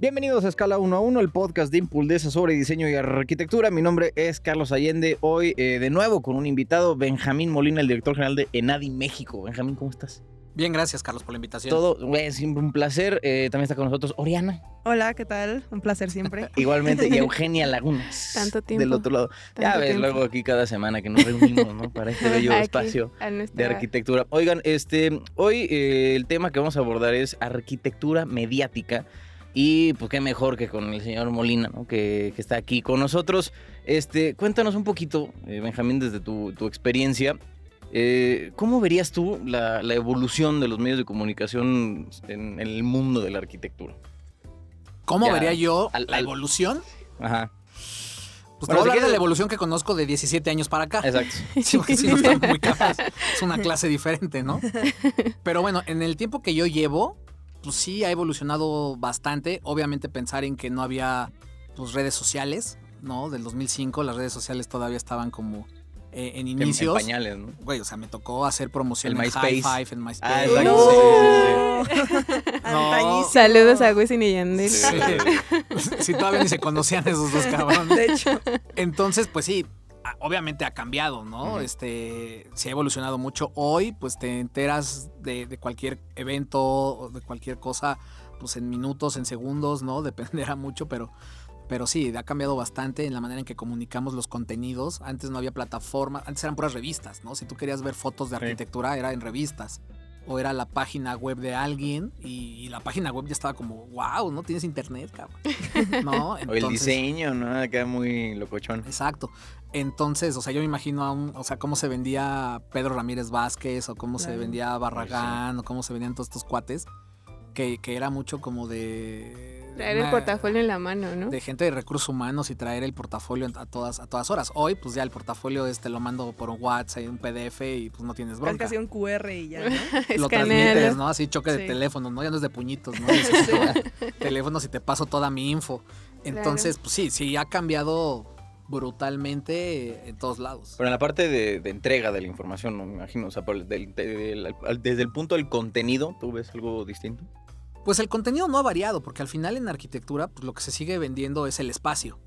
Bienvenidos a Escala 1 a 1, el podcast de Impuldesa sobre diseño y arquitectura. Mi nombre es Carlos Allende. Hoy, eh, de nuevo, con un invitado, Benjamín Molina, el director general de Enadi México. Benjamín, ¿cómo estás? Bien, gracias, Carlos, por la invitación. Todo, güey, siempre un placer. Eh, también está con nosotros Oriana. Hola, ¿qué tal? Un placer siempre. Igualmente, y Eugenia Lagunas. Tanto tiempo. Del otro lado. ya ves, tiempo. luego aquí cada semana que nos reunimos, ¿no? Para este bello Aquí, espacio de arquitectura. Oigan, este, hoy eh, el tema que vamos a abordar es arquitectura mediática. Y pues qué mejor que con el señor Molina, ¿no? Que, que está aquí con nosotros. Este, cuéntanos un poquito, eh, Benjamín, desde tu, tu experiencia. eh, ¿Cómo verías tú la, la evolución de los medios de comunicación en, en el mundo de la arquitectura? ¿Cómo Ya, vería yo al- la al- evolución? Ajá, Pues Bueno, te voy a si hablar de la evolución que conozco de 17 años para acá. exacto. Sí, porque si no está muy capaz. Es una clase diferente, ¿no? Pero bueno, en el tiempo que yo llevo, pues sí ha evolucionado bastante. Obviamente pensar en que no había pues, redes sociales, ¿no? Del 2005 las redes sociales todavía estaban como eh, en En, en inicios. pañales, ¿no? Güey, o sea, me tocó hacer promoción El en MySpace. High Five, en MySpace. Ah, sí, sí. No. Antañísimo. Saludos a Wisin y Yandel. Sí. Sí, todavía ni se conocían esos dos cabrones. De hecho, Entonces, pues sí, obviamente ha cambiado, ¿no? Este, se ha evolucionado mucho. Hoy, pues te enteras de, de cualquier evento o de cualquier cosa, pues en minutos, en segundos, ¿no? Dependerá mucho, pero, pero sí, ha cambiado bastante en la manera en que comunicamos los contenidos. Antes no había plataforma, antes eran puras revistas, ¿no? Si tú querías ver fotos de Sí. arquitectura, era en revistas. O era la página web de alguien y, y la página web ya estaba como, wow, ¿no? Tienes internet, cabrón. ¿No? O el diseño, ¿no? Acá muy locochón. Exacto. Entonces, o sea, yo me imagino a un, o sea, cómo se vendía Pedro Ramírez Vázquez, o cómo se vendía Barragán, o cómo se vendían todos estos cuates, que, que era mucho como de. Traer el portafolio en la mano, ¿no? De gente de recursos humanos y traer el portafolio a todas, a todas horas. Hoy, pues ya el portafolio es, te lo mando por un WhatsApp, un PDF y pues no tienes bronca. casi un QR y ya, ¿no? Lo transmites. ¿no? Así choque de Sí. teléfonos, ¿no? Ya no es de puñitos, ¿no? Dices, teléfonos y te paso toda mi info. Entonces, pues sí, sí ha cambiado brutalmente en todos lados. Pero en la parte de, de entrega de la información, no me imagino, o sea, por el- del- desde el punto del contenido, ¿tú ves algo distinto? Pues el contenido no ha variado, porque al final en arquitectura, pues lo que se sigue vendiendo es el espacio.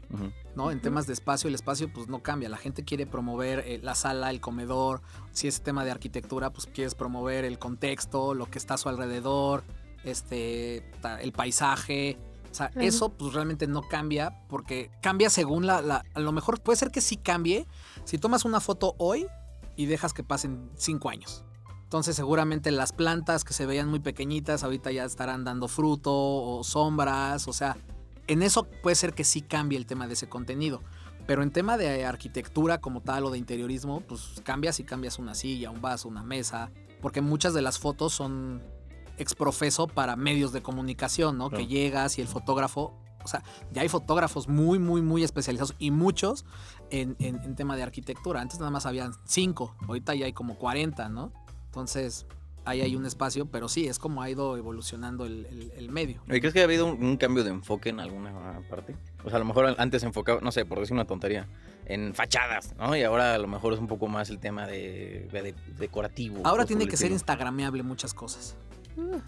¿no? En temas de espacio, el espacio pues no cambia. La gente quiere promover eh, la sala, el comedor. Si es tema de arquitectura, pues quieres promover el contexto, lo que está a su alrededor, este, el paisaje. O sea, eso pues realmente no cambia, porque cambia según la, la- A lo mejor puede ser que sí cambie si tomas una foto hoy y dejas que pasen cinco años. Entonces seguramente las plantas que se veían muy pequeñitas ahorita ya estarán dando fruto o sombras, o sea, en eso puede ser que sí cambie el tema de ese contenido. Pero en tema de arquitectura como tal o de interiorismo, pues cambias y cambias una silla, un vaso, una mesa, porque muchas de las fotos son exprofeso para medios de comunicación, ¿no? Claro. Que llegas y el fotógrafo, o sea, ya hay fotógrafos muy, muy, muy especializados y muchos en, en- en tema de arquitectura. Antes nada más habían cinco, ahorita ya hay como 40, ¿no? Entonces, ahí hay un espacio, pero sí, es como ha ido evolucionando el, el- el medio. ¿Y crees que ha habido un, un cambio de enfoque en alguna parte? O sea, a lo mejor antes se enfocaba, no sé, por decir una tontería, en fachadas, ¿no? Y ahora a lo mejor es un poco más el tema de, de- de- decorativo. Ahora tiene que ser instagrameable muchas cosas.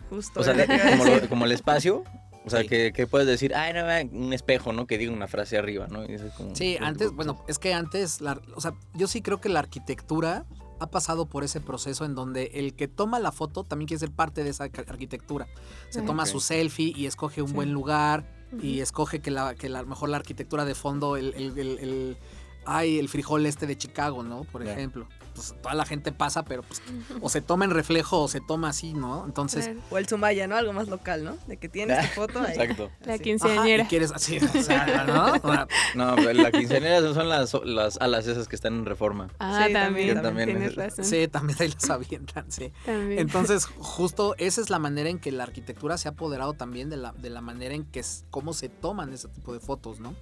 Justo. O sea, como, lo- como el espacio. O sea, Sí. que, que puedes decir, ay, no, va, un espejo, ¿no? Que diga una frase arriba, ¿no? Y eso es como- Sí, antes, bueno, es que antes, la- o sea, yo sí creo que la arquitectura ha pasado por ese proceso en donde el que toma la foto también quiere ser parte de esa arquitectura. Se toma su selfie y escoge un Sí. buen lugar y escoge que la, que la, a lo mejor la arquitectura de fondo, el, el, el- el- ay, el frijol este de Chicago, ¿no? Por ejemplo. Pues toda la gente pasa, pero pues o se toma en reflejo o se toma así, ¿no? Entonces, Claro. O el Zumaya, ¿no? Algo más local, ¿no? De que tienes tu foto ahí. Exacto. La Así. ajá, quinceañera. y quieres así, o sea, ¿no? O sea, No, pero la quinceañera son las, las alas esas que están en reforma. Ah, Sí, también, también, también tienes es- razón. sí, también ahí las avientan, sí. También. Entonces, justo esa es la manera en que la arquitectura se ha apoderado también de la, de la manera en que es, cómo se toman ese tipo de fotos, ¿no?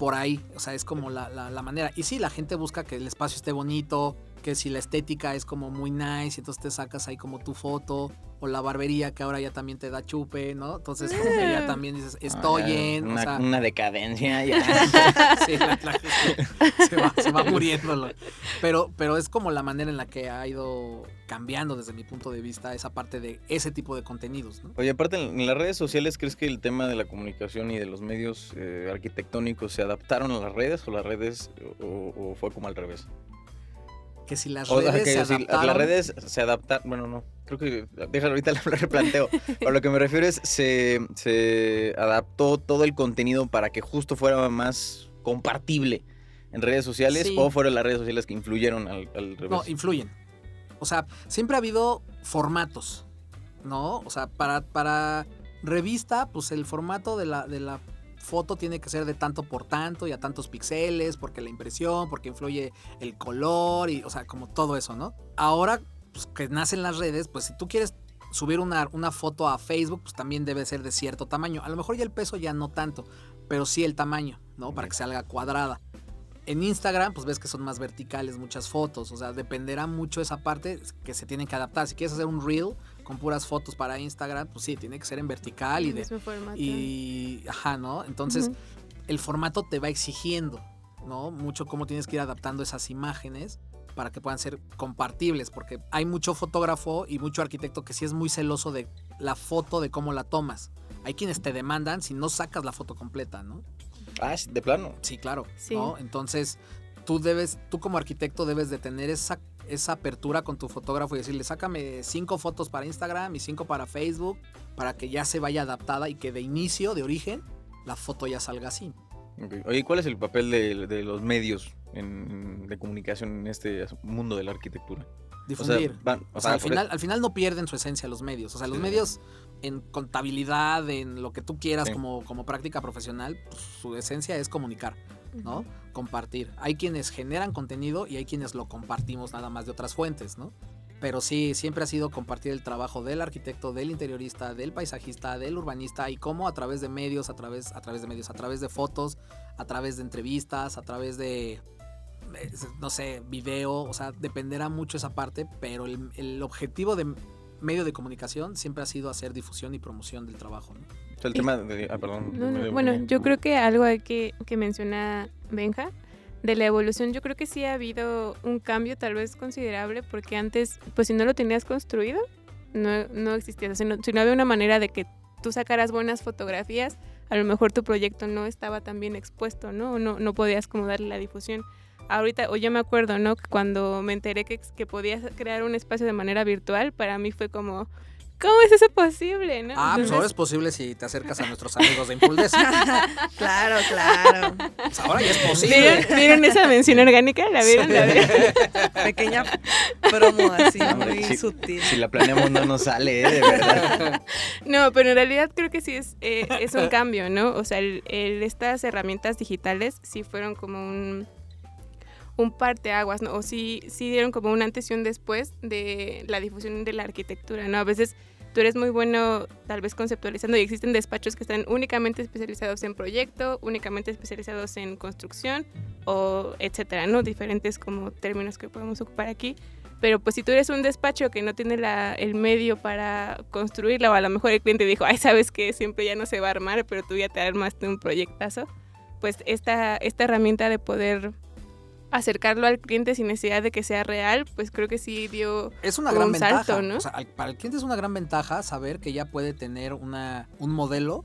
Por ahí, o sea, es como la, la- la manera. Y sí, la gente busca que el espacio esté bonito, que si la estética es como muy nice, entonces te sacas ahí como tu foto, o la barbería que ahora ya también te da chupe, ¿no? Entonces como que ya también dices, estoy Ah, en, o una, sea, una decadencia ya. sí, la- la- se, va, se va muriendo. lo- Pero, pero es como la manera en la que ha ido cambiando desde mi punto de vista esa parte de ese tipo de contenidos, ¿no? Oye, aparte, en en las redes sociales, ¿crees que el tema de la comunicación y de los medios eh, arquitectónicos se adaptaron a las redes o las redes o, o fue como al revés? Que si las O sea, redes que se si adaptaron... las redes se adaptaron, bueno, no, creo que, déjalo ahorita lo replanteo. Pero lo que me refiero es, se, se adaptó todo el contenido para que justo fuera más compartible en redes sociales Sí. o fueron las redes sociales que influyeron al, al revés. No, influyen. O sea, siempre ha habido formatos, ¿no? O sea, para, para revista, pues el formato de la, de la foto tiene que ser de tanto por tanto y a tantos píxeles, porque la impresión, porque influye el color y, o sea, como todo eso, ¿no? Ahora, pues que nacen las redes, pues si tú quieres subir una, una foto a Facebook, pues también debe ser de cierto tamaño. A lo mejor ya el peso ya no tanto, pero sí el tamaño, ¿no? Para que salga cuadrada. En Instagram, pues ves que son más verticales muchas fotos. O sea, dependerá mucho esa parte que se tienen que adaptar. Si quieres hacer un reel con puras fotos para Instagram, pues sí, tiene que ser en vertical y de. mismo formato. Y. Ajá, ¿no? Entonces, el formato te va exigiendo, ¿no? Mucho cómo tienes que ir adaptando esas imágenes para que puedan ser compartibles, porque hay mucho fotógrafo y mucho arquitecto que sí es muy celoso de la foto, de cómo la tomas. Hay quienes te demandan si no sacas la foto completa, ¿no? Ah, sí, de plano. Sí, claro. Sí. ¿no? Entonces, tú debes, tú como arquitecto debes de tener esa, esa apertura con tu fotógrafo y decirle, sácame cinco fotos para Instagram y cinco para Facebook, para que ya se vaya adaptada y que de inicio, de origen, la foto ya salga así. Ok. Oye, ¿cuál es el papel de, de los medios en- de comunicación en este mundo de la arquitectura? O sea, Difundir. van- O sea, al final, al final no pierden su esencia los medios. O sea, los Sí. medios en contabilidad, en lo que tú quieras Sí. como, como práctica profesional, pues, su esencia es comunicar, ¿no? Compartir. Hay quienes generan contenido y hay quienes lo compartimos nada más de otras fuentes, ¿no? Pero sí, siempre ha sido compartir el trabajo del arquitecto, del interiorista, del paisajista, del urbanista y cómo a través de medios, a través, a través de medios, a través de fotos, a través de entrevistas, a través de, eh, no sé, video, o sea, dependerá mucho esa parte, pero el, el objetivo de medio de comunicación siempre ha sido hacer difusión y promoción del trabajo, ¿no? o sea, el tema de... Ah, perdón. No, no, me- Bueno, yo creo que algo hay que, que menciona Benja de la evolución, yo creo que sí ha habido un cambio tal vez considerable porque antes, pues si no lo tenías construido, no, no existía, o sea, si no, si no había una manera de que tú sacaras buenas fotografías, a lo mejor tu proyecto no estaba tan bien expuesto, ¿no? No, no podías como darle la difusión. Ahorita, o yo me acuerdo, ¿no? Cuando me enteré que, que podías crear un espacio de manera virtual, para mí fue como, ¿cómo es eso posible, no? Ah, pues Entonces- ahora es posible si te acercas a nuestros amigos de Impuldes. Claro, claro. Pues ahora ya es posible. ¿Vieron, vieron esa mención orgánica? ¿La vieron? ¿La vieron? Pequeña promo así, Hombre, muy sutil. Si la planeamos no nos sale, ¿eh? De verdad. No, pero en realidad creo que sí es, eh, es un cambio, ¿no? O sea, el- el- estas herramientas digitales sí fueron como un, un parteaguas, ¿no? O sí, sí dieron como un antes y un después de la difusión de la arquitectura, ¿no? A veces tú eres muy bueno tal vez conceptualizando y existen despachos que están únicamente especializados en proyecto, únicamente especializados en construcción o etcétera, ¿no? Diferentes como términos que podemos ocupar aquí. Pero pues si tú eres un despacho que no tiene la, el medio para construirla o a lo mejor el cliente dijo, ay, sabes que siempre ya no se va a armar, pero tú ya te armaste un proyectazo, pues esta, esta herramienta de poder acercarlo al cliente sin necesidad de que sea real, pues creo que sí dio... Es una gran un ventaja. salto, ¿no? O sea, para el cliente es una gran ventaja saber que ya puede tener una, un modelo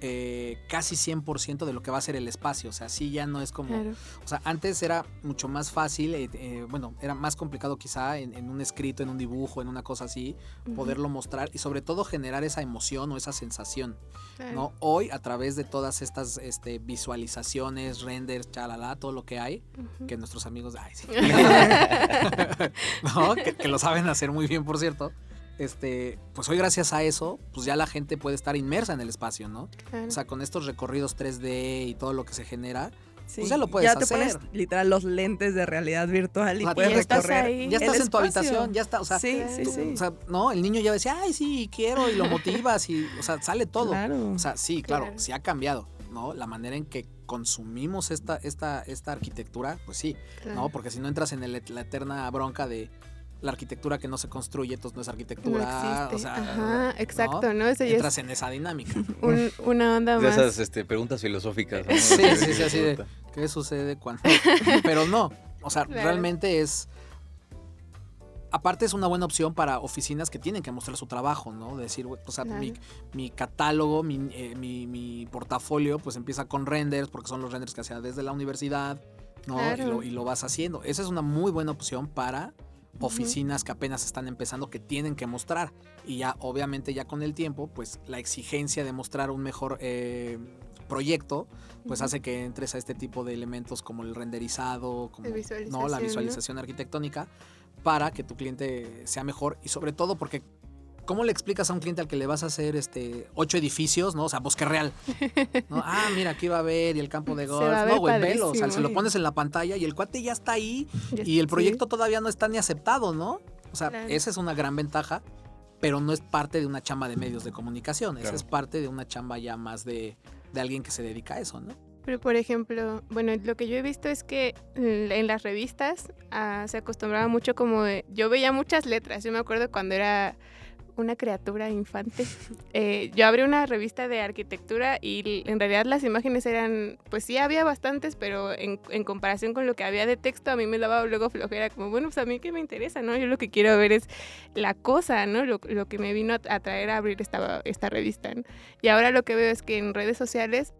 eh, casi 100% de lo que va a ser el espacio. O sea, sí ya no es como... Claro. O sea, antes era mucho más fácil, eh, eh, bueno, era más complicado quizá en, en un escrito, en un dibujo, en una cosa así, poderlo mostrar y sobre todo generar esa emoción o esa sensación. claro. ¿no? Hoy, a través de todas estas este, visualizaciones, renders, chalala, todo lo que hay, que nuestros amigos, ay, sí. ¿no? que, que lo saben hacer muy bien, por cierto. Este, pues hoy gracias a eso, pues ya la gente puede estar inmersa en el espacio, ¿no? Claro. O sea, con estos recorridos 3D y todo lo que se genera, Sí, Pues ya lo puedes Ya te hacer. pones literal los lentes de realidad virtual y O sea, puedes ya estás recorrer. ahí. ya el estás en tu habitación, ya está, o sea, sí, sí, tú- sí. o sea, no, el niño ya decía, ay, sí, quiero, y lo motivas, y, o sea, sale todo. Claro. O sea, sí, claro, Claro. sí ha cambiado. ¿no? La manera en que consumimos esta, esta, esta arquitectura, pues sí, Claro. ¿no? Porque si no entras en el- la eterna bronca de la arquitectura que no se construye, entonces no es No arquitectura, existe. o sea, Ajá, exacto, ¿no? Eso ya entras es en esa dinámica. un- una onda De más. esas este, preguntas filosóficas. ¿no? Sí, sí, sí, así de-. ¿Qué sucede cuando? Pero no, o sea, Claro. realmente es... Aparte es una buena opción para oficinas que tienen que mostrar su trabajo, ¿no? Decir, o sea, mi, Claro. mi catálogo, mi, eh, mi- mi portafolio, pues empieza con renders, porque son los renders que hacía desde la universidad, ¿no? Y, lo, y lo vas haciendo. Esa es una muy buena opción para oficinas que apenas están empezando, que tienen que mostrar. Y ya, obviamente, ya con el tiempo, pues la exigencia de mostrar un mejor eh, proyecto, pues hace que entres a este tipo de elementos como el renderizado, como De ¿no? visualización, la ¿no? visualización arquitectónica, para que tu cliente sea mejor y sobre todo porque ¿Cómo le explicas a un cliente al que le vas a hacer este ocho edificios, no? O sea, bosque real. ¿no? Ah, mira, aquí va a ver y el campo de golf. No, güey, velo. O sea, se lo pones en la pantalla y el cuate ya está ahí y el sí. proyecto todavía no está ni aceptado, ¿no? O sea, Claro. esa es una gran ventaja, pero no es parte de una chamba de medios de comunicación. Esa Claro. es parte de una chamba ya más de, de alguien que se dedica a eso, ¿no? Pero por ejemplo, bueno, lo que yo he visto es que en las revistas ah, se acostumbraba mucho como de, yo veía muchas letras, yo me acuerdo cuando era una criatura infante, eh, yo abrí una revista de arquitectura y en realidad las imágenes eran, pues sí había bastantes, pero en, en comparación con lo que había de texto a mí me daba luego flojera, como bueno, pues a mí qué me interesa, ¿no? Yo lo que quiero ver es la cosa, ¿no? Lo, lo que me vino a, a traer a abrir esta, esta revista, ¿no? Y ahora lo que veo es que en redes sociales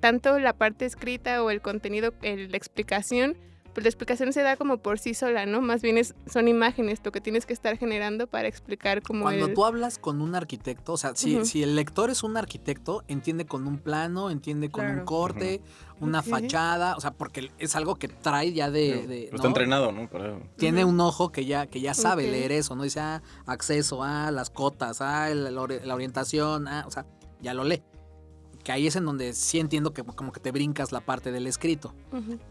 tanto la parte escrita o el contenido, el- la explicación, pues la explicación se da como por sí sola, ¿no? Más bien es, son imágenes lo que tienes que estar generando para explicar como Cuando el... tú hablas con un arquitecto, o sea, si, si el lector es un arquitecto, entiende con un plano, entiende con un corte, una fachada, o sea, porque es algo que trae ya de... de- Está entrenado, ¿no? Para- Tiene un ojo que ya, que ya sabe leer eso, ¿no? Dice, ah, acceso, ah, las cotas, ah, la, la orientación, ah, o sea, ya lo lee. Que ahí es en donde sí entiendo que como que te brincas la parte del escrito.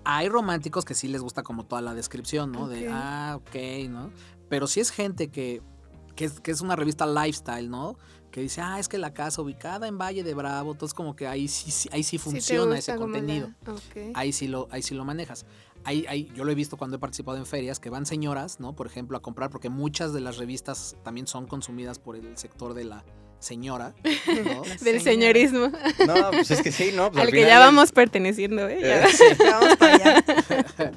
Hay románticos que sí les gusta como toda la descripción, ¿no? De, ah, ok, ¿no? Pero si es gente que, que, es, que es una revista lifestyle, ¿no? Que dice, ah, es que la casa ubicada en Valle de Bravo, entonces como que ahí sí, sí- ahí sí Sí funciona ese la- contenido. Ahí sí lo, ahí sí lo manejas. Ahí, ahí, yo lo he visto cuando he participado en ferias, que van señoras, ¿no? Por ejemplo, a comprar, porque muchas de las revistas también son consumidas por el sector de la señora, ¿no? Del Señora. señorismo, No, pues es que sí, ¿no? Pues al al que ya es- vamos perteneciendo, ¿eh? Ya. Eh, sí. Vamos para allá.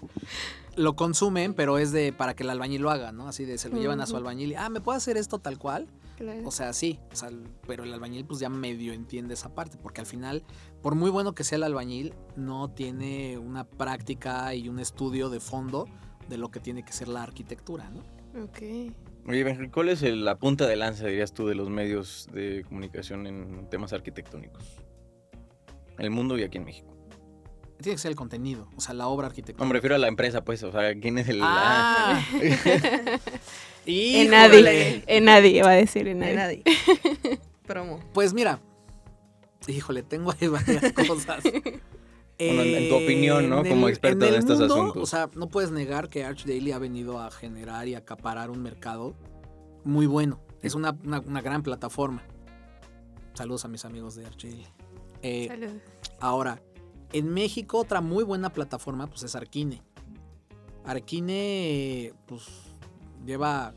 lo consumen, pero es de para que el albañil lo haga, ¿no? Así de se lo llevan a su albañil y, ah, ¿me puede hacer esto tal cual? Claro. O sea, sí, o sea, el- pero el albañil pues ya medio entiende esa parte, porque al final, por muy bueno que sea el albañil, no tiene una práctica y un estudio de fondo de lo que tiene que ser la arquitectura, ¿no? Ok. Oye, ¿cuál es el- la punta de lanza, dirías tú, de los medios de comunicación en temas arquitectónicos? En el mundo y aquí en México. Tiene que ser el contenido, o sea, la obra arquitectónica. No, me refiero a la empresa, pues. O sea, ¿quién es el...? Ah, En nadie, en nadie, va a decir en nadie. Promo. Pues mira, híjole, tengo ahí varias cosas. Bueno, en- en tu opinión, ¿no? En Como experto en estos mundo, asuntos. O sea, no puedes negar que Arch Daily ha venido a generar y acaparar un mercado muy bueno. Es una, una- una gran plataforma. Saludos a mis amigos de Arch Daily. Eh, Saludos. Ahora, en México otra muy buena plataforma pues es Arquine. Arquine pues lleva,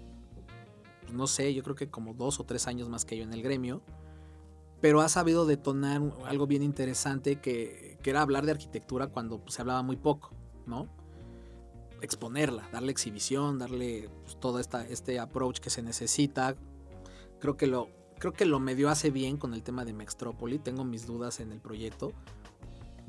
pues, no sé, yo creo que como dos o tres años más que yo en el gremio, pero ha sabido detonar algo bien interesante que, que era hablar de arquitectura cuando pues, se hablaba muy poco, ¿no? Exponerla, darle exhibición, darle pues, todo esta, este approach que se necesita. Creo que lo, creo que lo medio hace bien con el tema de Mextrópoli. Tengo mis dudas en el proyecto.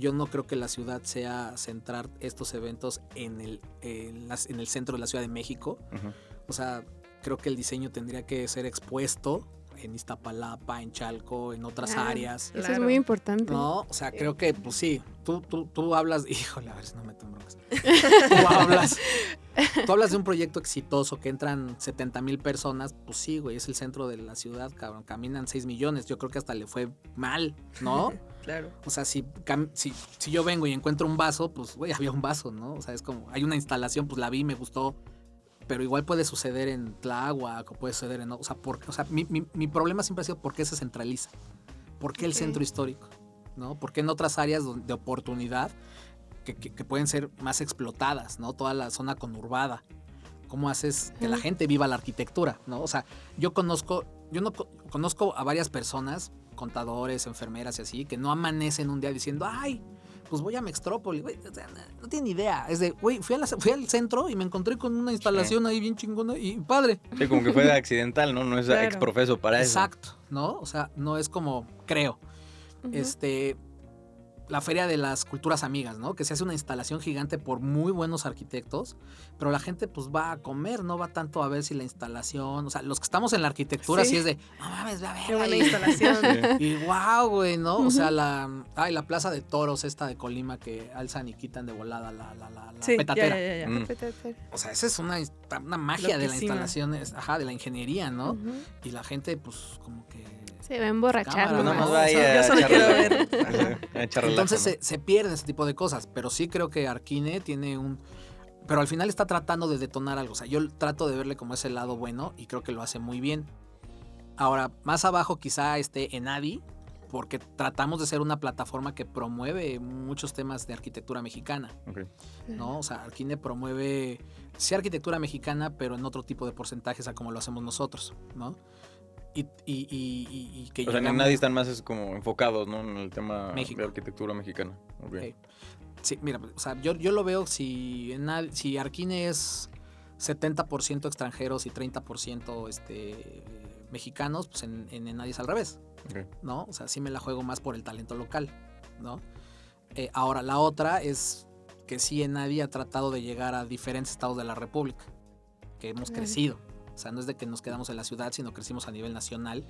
Yo no creo que la ciudad sea centrar estos eventos en el, en las- en el centro de la Ciudad de México. Ujú. O sea, creo que el diseño tendría que ser expuesto en Iztapalapa, en Chalco, en otras Claro. áreas. Eso es muy importante. No, o sea, creo que, pues sí, tú, tú, tú hablas, híjole, a ver si no me meto en broncas. Tú hablas, tú hablas de un proyecto exitoso que entran 70 mil personas, pues sí, güey, es el centro de la ciudad, cabrón, caminan 6 millones, yo creo que hasta le fue mal, ¿no? Claro. O sea, si, si, si yo vengo y encuentro un vaso, pues, güey, había un vaso, ¿no? O sea, es como, hay una instalación, pues la vi, me gustó, pero igual puede suceder en Tláhuac o puede suceder en... O sea, por, o sea mi, mi- mi problema siempre ha sido por qué se centraliza. ¿Por qué el centro histórico? ¿no? Porque en otras áreas de oportunidad que, que- que pueden ser más explotadas, ¿no? Toda la zona conurbada. ¿Cómo haces que la gente viva la arquitectura, ¿no? O sea, yo conozco, yo no co- conozco a varias personas, contadores, enfermeras y así, que no amanecen un día diciendo, ay, pues voy a Mextrópoli, güey, o sea, no, no tienen idea. Es de, güey, fui, fui al centro y me encontré con una instalación ahí bien chingona y padre. Sí, como que fue accidental, ¿no? No es Claro. ex profeso para eso. Exacto, ¿no? O sea, no es como, creo, este, la Feria de las Culturas Amigas, ¿no? Que se hace una instalación gigante por muy buenos arquitectos, pero la gente pues va a comer, no va tanto a ver si la instalación, o sea, los que estamos en la arquitectura sí, Sí. es de, no mames, ve a Qué verla buena instalación. Sí. Y wow, güey, ¿no? O sea, la, ay, la plaza de toros esta de Colima que alzan y quitan de volada la, la, la, la Sí, petatera. ya, ya, ya. Mm. Petatera. O sea, esa es una, una magia de la instalación, ajá, de la ingeniería, ¿no? Ujú. Y la gente, pues, como que... Se va a emborrachar. Cámara, nomás. más No, o vaya sea, a yo solo quiero ver. Entonces se, se pierden ese tipo de cosas, pero sí creo que Arkine tiene un... Pero al final está tratando de detonar algo. O sea, yo trato de verle como ese lado bueno y creo que lo hace muy bien. Ahora, más abajo quizá esté Enadi, porque tratamos de ser una plataforma que promueve muchos temas de arquitectura mexicana, Ok. ¿no? O sea, Arkine promueve, sí arquitectura mexicana, pero en otro tipo de porcentajes a como lo hacemos nosotros, ¿no? Y, y, y- y- y que O sea, en llegamos- nadie están más es como enfocados, ¿no? En el tema México. de arquitectura mexicana. Ok. Ok. Sí, mira, o sea, yo, yo lo veo si, en al- si Arkine es 70% extranjeros y 30% este, mexicanos, pues en, en Enadi es al revés. ¿no? O sea, sí me la juego más por el talento local, ¿no? Eh, ahora, la otra es que sí Enadi ha tratado de llegar a diferentes estados de la República, que hemos crecido. O sea, no es de que nos quedamos en la ciudad, sino crecimos a nivel nacional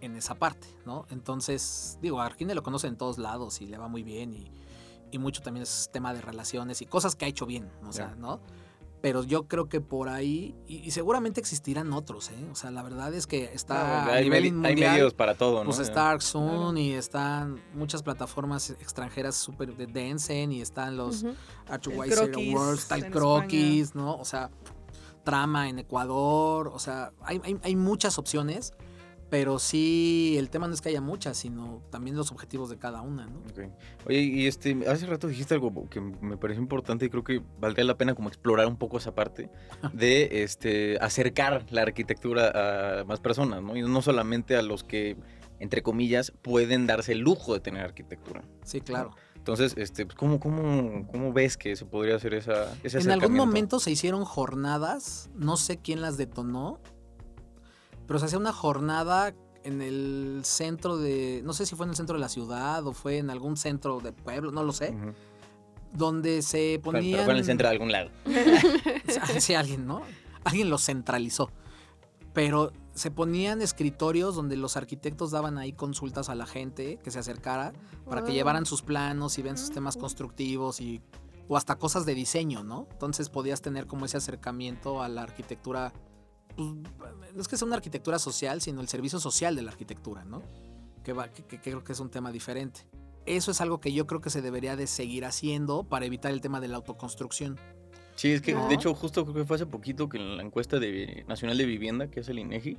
en esa parte, ¿no? Entonces, digo, a Arkine lo conoce en todos lados y le va muy bien y, y mucho también es tema de relaciones y cosas que ha hecho bien, o sea. ¿no? Pero yo creo que por ahí, y, y seguramente existirán otros, ¿eh? O sea, la verdad es que está a hay, nivel medi- hay mundial, medios para todo, ¿no? pues está ArcZoom y están muchas plataformas extranjeras súper de Densen y están los Croquis Awards, Croquis, ¿no? O sea, Trama en Ecuador, o sea, hay, hay- hay muchas opciones, pero sí, el tema no es que haya muchas, sino también los objetivos de cada una, ¿no? Oye, y este, hace rato dijiste algo que me pareció importante y creo que valdría la pena como explorar un poco esa parte de este acercar la arquitectura a más personas, ¿no? Y no solamente a los que, entre comillas, pueden darse el lujo de tener arquitectura. Sí, claro. Entonces, este, pues, ¿cómo, cómo, cómo ves que se podría hacer esa, ese En algún momento se hicieron jornadas, no sé quién las detonó, pero se hacía una jornada en el centro de, no sé si fue en el centro de la ciudad o fue en algún centro de pueblo, no lo sé, donde se Pero- ponían... Pero fue en el centro de algún lado. Sí, alguien, ¿no? Alguien lo centralizó. Pero se ponían escritorios donde los arquitectos daban ahí consultas a la gente que se acercara para que llevaran sus planos y vean sus Ah, temas constructivos y o hasta cosas de diseño, ¿no? Entonces podías tener como ese acercamiento a la arquitectura. pues, no es que sea una arquitectura social, sino el servicio social de la arquitectura, ¿no? Que, va, que, que creo que es un tema diferente. Eso es algo que yo creo que se debería de seguir haciendo para evitar el tema de la autoconstrucción. Sí, es que ¿No? de hecho justo creo que fue hace poquito que en la encuesta de Nacional de Vivienda, que es el INEGI,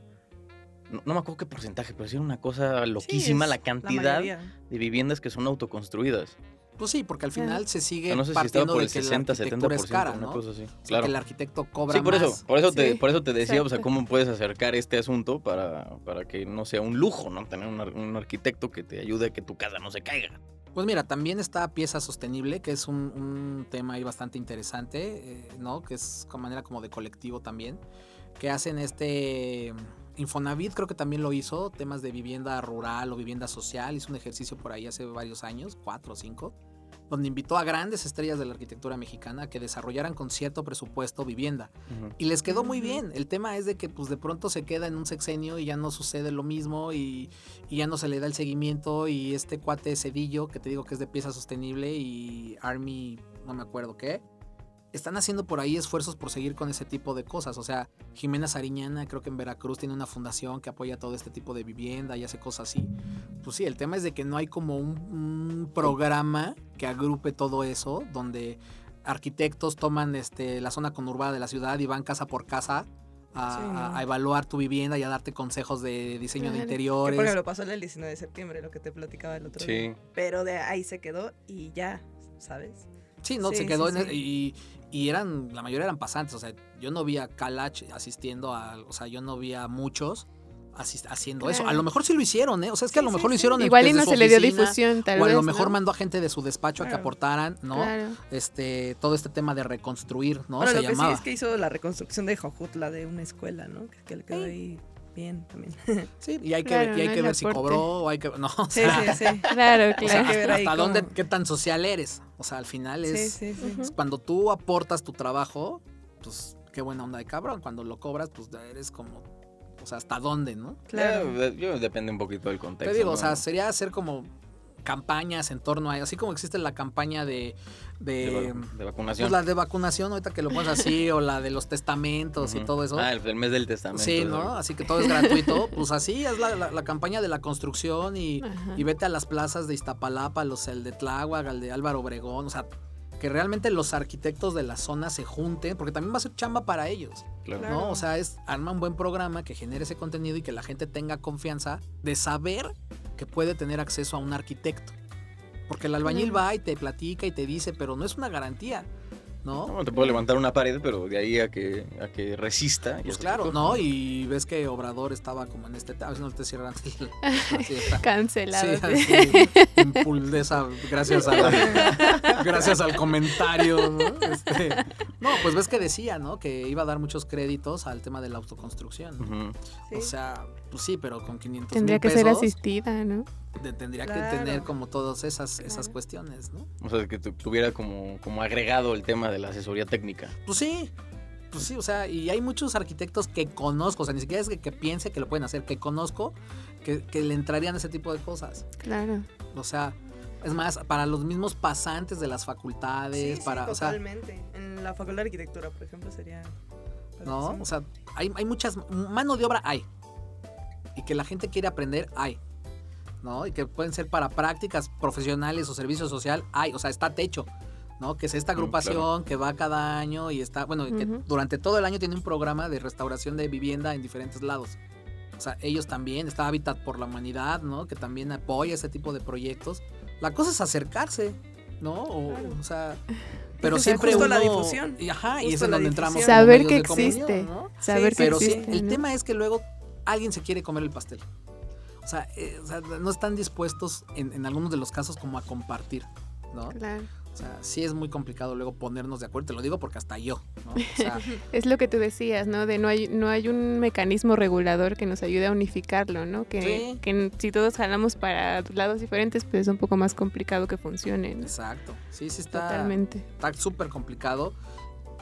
no, no me acuerdo qué porcentaje, pero sí era una cosa loquísima es la la cantidad mayoría. de viviendas que son autoconstruidas. Pues sí, porque al final se O sigue no sé si estaba partiendo por de el que 60, la arquitectura 70%, es cara, una ¿no? cosa así. O sea, Claro. que el arquitecto cobra Sí, por eso, más. por eso te, Sí, por eso te decía, o sea, exacto. cómo puedes acercar este asunto para, para que no sea un lujo, ¿no? Tener un, un arquitecto que te ayude a que tu casa no se caiga. Pues mira, también está pieza sostenible, que es un, un tema ahí bastante interesante, eh, ¿no? Que es con manera como de colectivo también, que hacen este Infonavit creo que también lo hizo, temas de vivienda rural o vivienda social, hizo un ejercicio por ahí hace varios años, cuatro o cinco, donde invitó a grandes estrellas de la arquitectura mexicana que desarrollaran con cierto presupuesto vivienda. Y les quedó muy bien. El tema es de que pues de pronto se queda en un sexenio y ya no sucede lo mismo y, y ya no se le da el seguimiento y este cuate Cedillo, que te digo que es de pieza sostenible y Army, no me acuerdo qué, están haciendo por ahí esfuerzos por seguir con ese tipo de cosas. O sea, Jimena Sariñana creo que en Veracruz tiene una fundación que apoya todo este tipo de vivienda y hace cosas así. Pues sí, el tema es de que no hay como un, un programa que agrupe todo eso, donde arquitectos toman este, la zona conurbada de la ciudad y van casa por casa a, Sí, a- no. a evaluar tu vivienda y a darte consejos de diseño de. Que interiores. por ejemplo pasó el 19 de septiembre, lo que te platicaba el otro día. Sí. Pero de ahí se quedó y ya, ¿sabes? Sí, no, se quedó sí, en y, y eran, la mayoría eran pasantes, o sea, yo no vi a Kalach asistiendo a, o sea, yo no vi a muchos haciendo eso. A lo mejor sí lo hicieron, ¿eh? O sea, es que a lo mejor lo hicieron en- Igual y no se le dio difusión, tal O a vez. lo mejor ¿no? mandó a gente de su despacho a que aportaran, ¿no? Claro. Este, todo este tema de reconstruir, ¿no? Bueno, se lo que llamaba. sí es que hizo la reconstrucción de Jojutla de una escuela, ¿no? Que, que le quedó ahí bien también. Sí, y hay que, Claro, y hay ¿no? que ver si cobró o hay que. No, o Sí, sea, sí, sí. Claro, o sea, claro. que ver ahí hasta dónde, cómo- qué tan social eres. O sea, al final Sí, es. sí, sí. Ujú. Cuando tú aportas tu trabajo, pues qué buena onda de cabrón. Cuando lo cobras, pues eres como. O sea, hasta dónde, ¿no? Claro. Ya, yo- depende un poquito del contexto. Te digo, o sea, sería hacer como campañas en torno a. Así como existe la campaña de. de, de vacu- de vacunación. pues la de vacunación, ahorita que lo pones así, o la de los testamentos y todo eso. Ah, el, el mes del testamento. Sí. ¿no? Así que todo es gratuito. Pues así es la, la- la campaña de la construcción y, y vete a las plazas de Iztapalapa, los, el de Tláhuac, el de Álvaro Obregón, o sea, que realmente los arquitectos de la zona se junten, porque también va a ser chamba para ellos, Claro. Claro. ¿no? O sea, es arma un buen programa que genere ese contenido y que la gente tenga confianza de saber que puede tener acceso a un arquitecto. Porque el albañil Claro. va y te platica y te dice, pero no es una garantía, ¿no? No, te puedo levantar una pared, pero de ahí a que, a que resista. Pues es claro, ¿no? Y ves que Obrador estaba como en este... A ver si no te cierran. así está. Cancelado. Sí, sí. así, impulsesa, gracias a la- gracias al comentario, ¿no? Este, no, pues ves que decía, ¿no? Que iba a dar muchos créditos al tema de la autoconstrucción. Sí. O sea, pues sí, pero con 500 Tendría mil que ser pesos asistida, ¿no? de- tendría Claro. que tener como todas esas, esas cuestiones, ¿no? O sea, que tu- tuviera como, como agregado el tema de la asesoría técnica. Pues sí, pues sí, o sea, y hay muchos arquitectos que conozco, o sea, ni siquiera es que, que piense que lo pueden hacer, que conozco, que, que le entrarían ese tipo de cosas. Claro. O sea, es más, para los mismos pasantes de las Sí, facultades, sí, para, o sea, totalmente. En la Facultad de Arquitectura, por ejemplo, sería... ¿no? O sea, hay, hay muchas, mano de obra hay. Y que la gente quiere aprender, hay. ¿No? Y que pueden ser para prácticas profesionales o servicio social, hay. O sea, está techo. ¿no? Que es esta Mm, agrupación claro. que va cada año y está, bueno, que Ujú. durante todo el año tiene un programa de restauración de vivienda en diferentes lados. O sea, ellos también, está Hábitat por la Humanidad, ¿no? Que también apoya ese tipo de proyectos. La cosa es acercarse, ¿no? O, Claro. o sea, pero siempre justo la uno- difusión. y ajá, y es Justo en la donde entramos. difusión. Saber que existe. ¿no? Saber que Pero sí, existe. el ¿no? tema es que luego alguien se quiere comer el pastel. O sea, eh, o sea, no están dispuestos en, en algunos de los casos como a compartir, ¿no? Claro. O sea, sí es muy complicado luego ponernos de acuerdo. Te lo digo porque hasta yo, ¿no? O sea, Es lo que tú decías, ¿no? De no hay, no hay un mecanismo regulador que nos ayude a unificarlo, ¿no? Que, Sí. que si todos jalamos para lados diferentes, pues es un poco más complicado que funcione, ¿no? exacto. Sí, sí está Totalmente. está súper complicado.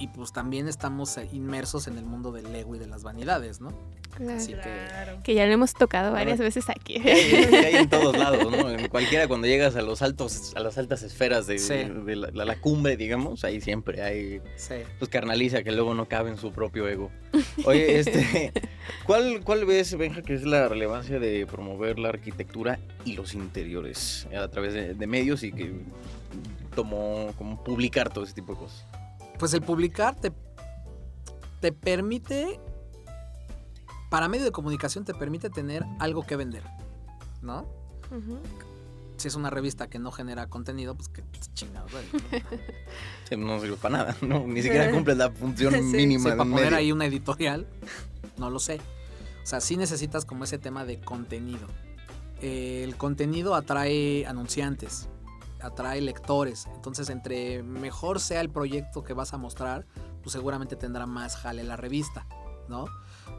Y pues también estamos inmersos en el mundo del ego y de las vanidades, ¿no? Claro. Así que. Que ya lo hemos tocado varias veces aquí. Que hay, que hay en todos lados, ¿no? En cualquiera cuando llegas a los altos, a las altas esferas de, Sí. de la, la- la cumbre, digamos, ahí siempre hay sí. pues carnaliza que luego no cabe en su propio ego. Oye, este, ¿cuál, cuál ves, Benja, que es la relevancia de promover la arquitectura y los interiores a través de, de medios y que tomó como publicar todo ese tipo de cosas? Pues el publicar te, te permite, para medio de comunicación te permite tener algo que vender, ¿no? Si es una revista que no genera contenido, pues que chingados. ¿no? Sí, No sirve para nada, ¿no? Ni siquiera cumple la función Sí. mínima Sí, de para poner medio. ahí una editorial, no lo sé. O sea, sí necesitas como ese tema de contenido. El contenido atrae anunciantes, atrae lectores. Entonces, entre mejor sea el proyecto que vas a mostrar, pues seguramente tendrá más jale la revista, ¿no?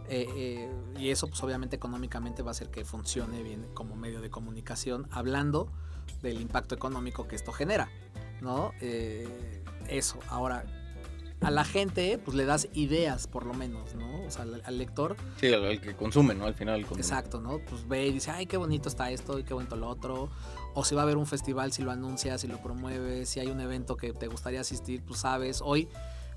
Eh, eh, y eso, pues obviamente económicamente va a hacer que funcione bien como medio de comunicación, hablando del impacto económico que esto genera, ¿no? Eh, eso. Ahora, a la gente, pues le das ideas, por lo menos, ¿no? O sea, al, al lector, Sí, el que consume, ¿no? Al final. el exacto, ¿no? Pues ve y dice, ay, qué bonito está esto y qué bonito lo otro. O si va a haber un festival, si lo anuncias, si lo promueves, si hay un evento que te gustaría asistir, pues sabes. Hoy,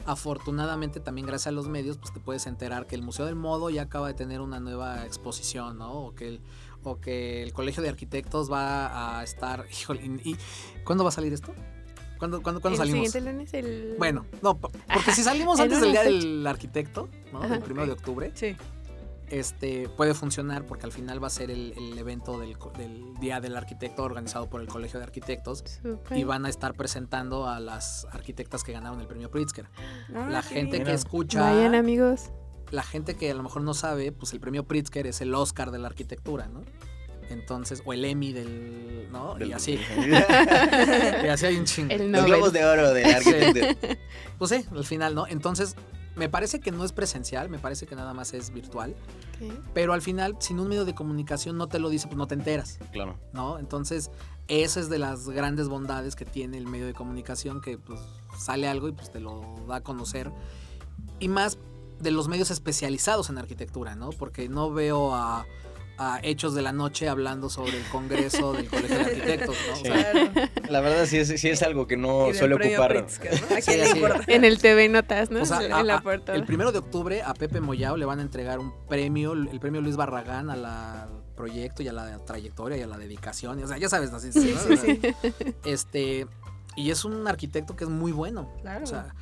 afortunadamente, también gracias a los medios, pues te puedes enterar que el Museo del Modo ya acaba de tener una nueva exposición, ¿no? O que el, o que el Colegio de Arquitectos va a estar, híjole, y- ¿cuándo va a salir esto? ¿Cuándo ¿Cuándo, cuándo, cuándo el salimos? siguiente lunes, el... Bueno, no, po- porque si salimos antes del día del arquitecto, ¿no? Ajá. El primero de octubre, Sí. este, puede funcionar porque al final va a ser el, el evento del, Día del Arquitecto organizado por el Colegio de Arquitectos Súper. y van a estar presentando a las arquitectas que ganaron el premio Pritzker. Ah, La gente bien. que escucha, Vayan, amigos. la gente que a lo mejor no sabe, pues el premio Pritzker es el Oscar de la arquitectura, ¿no? Entonces, o el Emmy del, ¿no? Y así, y así hay un chingo. El Los globos de oro del arquitecto. Pues sí, al final, ¿no? Entonces, me parece que no es presencial, me parece que nada más es virtual, pero al final, sin un medio de comunicación no te lo dice, pues no te enteras, Claro. ¿no? Entonces, esa es de las grandes bondades que tiene el medio de comunicación, que pues sale algo y pues te lo da a conocer. Y más de los medios especializados en arquitectura, ¿no? Porque no veo a, a Hechos de la Noche hablando sobre el Congreso del Colegio de Arquitectos, ¿no? O sea, Claro. La verdad sí es, sí es algo que no suele ocupar. Pritzker. En el TV Notas, ¿no? O sea, en a- la a- portada. el primero de octubre a Pepe Moyao le van a entregar un premio, el premio Luis Barragán a la al proyecto y a la trayectoria y a la dedicación. O sea, ya sabes, así. Sí, ¿no? sí, sí. Este, y es un arquitecto que es muy bueno. Claro. O sea,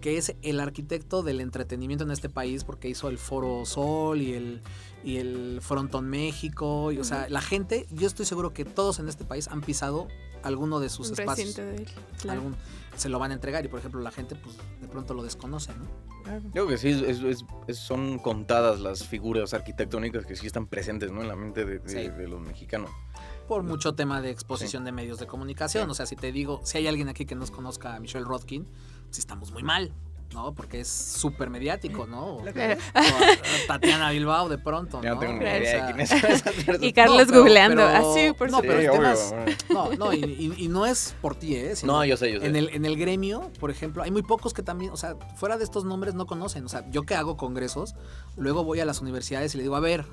que, es el arquitecto del entretenimiento en este país porque hizo el Foro Sol y el, y el Frontón México. Y, o sea, la gente, yo estoy seguro que todos en este país han pisado alguno de sus espacios. de él. Claro. Algún- se lo van a entregar y por ejemplo la gente pues de pronto lo desconoce, ¿no? Claro. Yo creo que sí, es- es- es- son contadas las figuras arquitectónicas que sí están presentes ¿no? en la mente de, de- Sí. de los mexicanos. Por mucho tema de exposición de medios de comunicación. Sí. O sea, si te digo, si hay alguien aquí que nos conozca a Michelle Rodkin, si estamos muy mal, ¿no? Porque es súper mediático, ¿no? O, o Tatiana Bilbao de pronto, Ya ¿no? no tengo ni idea O sea. Y Carlos pero- googleando. pero- Así, por no, supuesto. pero Sí, el tema es- obvio. No, no, y, y- y no es por ti, ¿eh? Sino No, yo sé, yo sé. en el, en el gremio, por ejemplo, hay muy pocos que también, o sea, fuera de estos nombres no conocen. O sea, yo que hago congresos, luego voy a las universidades y le digo, a ver,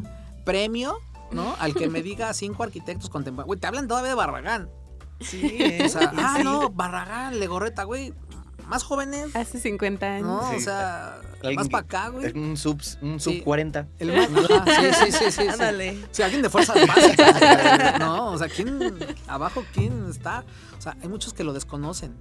premio, ¿no? Al que me diga cinco arquitectos contemporáneos. Güey, te hablan todavía de Barragán. Sí, ¿eh? O sea, ah, no, Barragán, Legorreta, güey. Más jóvenes. Hace 50 años. No, Sí. o sea, más para acá, güey. Un sub, un sub Sí. 40. El más, sí, sí, sí, sí, sí. Ándale. Sí, alguien de fuerzas básicas. ¿No? O sea, ¿quién abajo quién está? O sea, hay muchos que lo desconocen.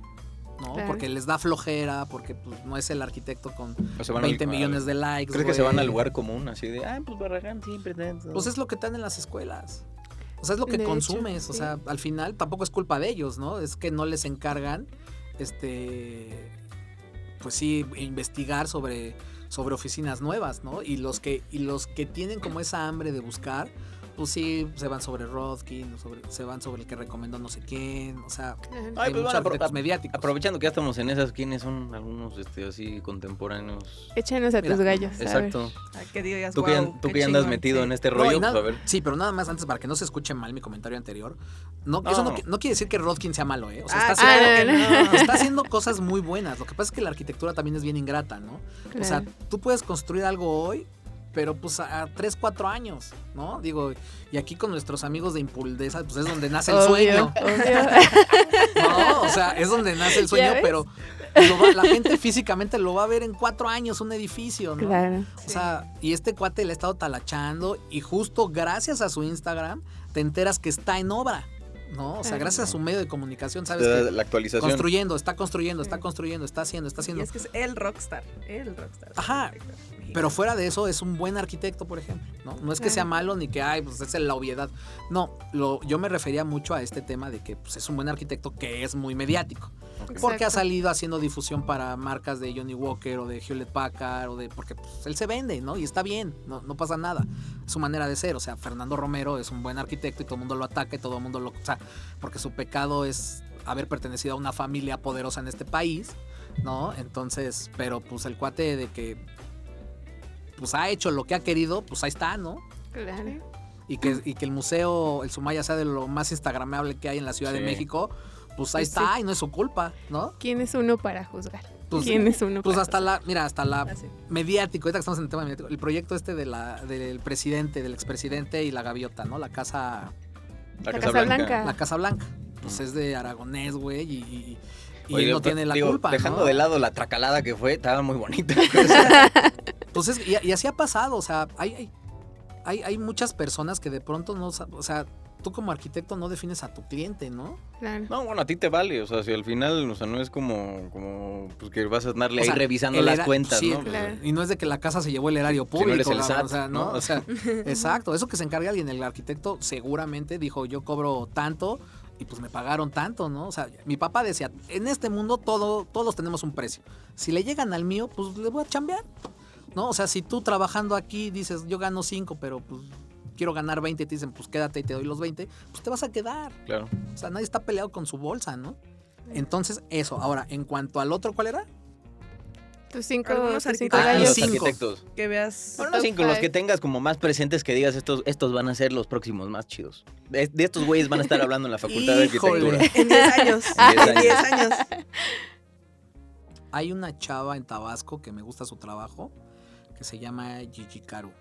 ¿no? Claro. Porque les da flojera, porque pues, no es el arquitecto con O se van al- 20 millones de likes. ¿Crees que se van al lugar común? Así de, ah, pues Barragán siempre tanto. Pues es lo que te dan en las escuelas. O sea, es lo que De hecho, consumes. O sí. sea, al final tampoco es culpa de ellos, ¿no? Es que no les encargan, este, pues sí, investigar sobre, sobre oficinas nuevas, ¿no? Y los que, y los que tienen como esa hambre de buscar, pues sí, se van sobre Rodkin, sobre, se van sobre el que recomendó no sé quién. O sea. Ay, hay pues, muchos bueno, apro- arquitectos mediáticos. Aprovechando que ya estamos en esas, ¿quiénes son algunos este, así contemporáneos? Échanos a Mira, tus gallos. a ver. Exacto. Que digas, Tú que, ya- "Guau, tú qué que ya andas chingón", metido sí. en este No, rollo, pues a ver. Sí, pero nada más antes para que no se escuche mal mi comentario anterior. No, No. Eso no, no quiere decir que Rodkin sea malo, ¿eh? O sea, Ah, está, haciendo, ah, no, está haciendo cosas muy buenas. Lo que pasa es que la arquitectura también es bien ingrata, ¿no? O sea, tú puedes construir algo hoy, pero pues a 3, 4 años, ¿no? Digo, y aquí con nuestros amigos de Impuldesa, pues es donde nace el Obvio, sueño. obvio. No, o sea, es donde nace el ¿Ya sueño, pero va- la gente físicamente lo va a ver en 4 años, un edificio, ¿no? Claro. O sea, y este cuate le ha estado talachando y justo gracias a su Instagram te enteras que está en obra, ¿no? O sea, gracias a su medio de comunicación, sabes que la actualización. construyendo, está construyendo, está Sí. construyendo, está haciendo, está Y haciendo. es que es el rockstar, el rockstar. Ajá. Pero fuera de eso es un buen arquitecto, por ejemplo, ¿no? No es que sea malo ni que, ay, pues es la obviedad. No, lo, yo me refería mucho a este tema de que pues, es un buen arquitecto que es muy mediático. Porque ha salido haciendo difusión para marcas de Johnny Walker o de Hewlett Packard o de porque pues, él se vende, ¿no? Y está bien, no, no pasa nada. Su manera de ser, o sea, Fernando Romero es un buen arquitecto y todo el mundo lo ataca y todo el mundo lo, o sea, porque su pecado es haber pertenecido a una familia poderosa en este país, ¿no? Entonces, pero pues el cuate de que pues ha hecho lo que ha querido, pues ahí está, ¿no? Claro. Y que, y que el museo, el Sumaya sea de lo más instagramable que hay en la Ciudad de. México, pues ahí Pues sí. está y no es su culpa, ¿no? ¿Quién es uno para juzgar? Pues, ¿Quién es uno Pues para hasta la, mira, hasta la Así. mediático, ahorita que estamos en el tema mediático, el proyecto este de la, del presidente, del expresidente y la gaviota, ¿no? La casa, La Casa Blanca. la Casa Blanca. Pues es de Aragonés, güey, y, y, y Oye, él no tiene la digo, culpa. Dejando ¿no? de lado la tracalada que fue, estaba muy bonita. Pues es- y, y así ha pasado, o sea, hay, hay- hay, muchas personas que de pronto no, o sea, tú como arquitecto no defines a tu cliente, ¿no? Claro. No, bueno, a ti te vale, o sea, si al final, o sea, no es como, como pues que vas a andarle O ahí sea, revisando las cuentas, sí, ¿no? Claro. Y no es de que la casa se llevó el erario no público. eres el cabrón, SAT, o sea, ¿no? ¿no? O sea, exacto, eso que se encarga alguien, el arquitecto seguramente dijo, yo cobro tanto y pues me pagaron tanto, ¿no? O sea, mi papá decía, en este mundo todo, todos tenemos un precio. Si le llegan al mío, pues le voy a chambear, ¿no? O sea, si tú trabajando aquí dices, yo gano 5, pero pues quiero ganar 20 y te dicen, pues quédate y te doy los 20, pues te vas a quedar. Claro. O sea, nadie está peleado con su bolsa, ¿no? Entonces, eso. Ahora, en cuanto al otro, ¿cuál era? Tus cinco, Algunos arquitectos- Ah, gallos. los cinco. arquitectos. Que veas. Bueno, Top cinco, los que tengas como más presentes que digas estos, estos van a ser los próximos más chidos. De, de estos güeyes van a estar hablando en la facultad de arquitectura. En 10 años. En En 10 años. Hay una chava en Tabasco que me gusta su trabajo, que se llama Gigi Karu.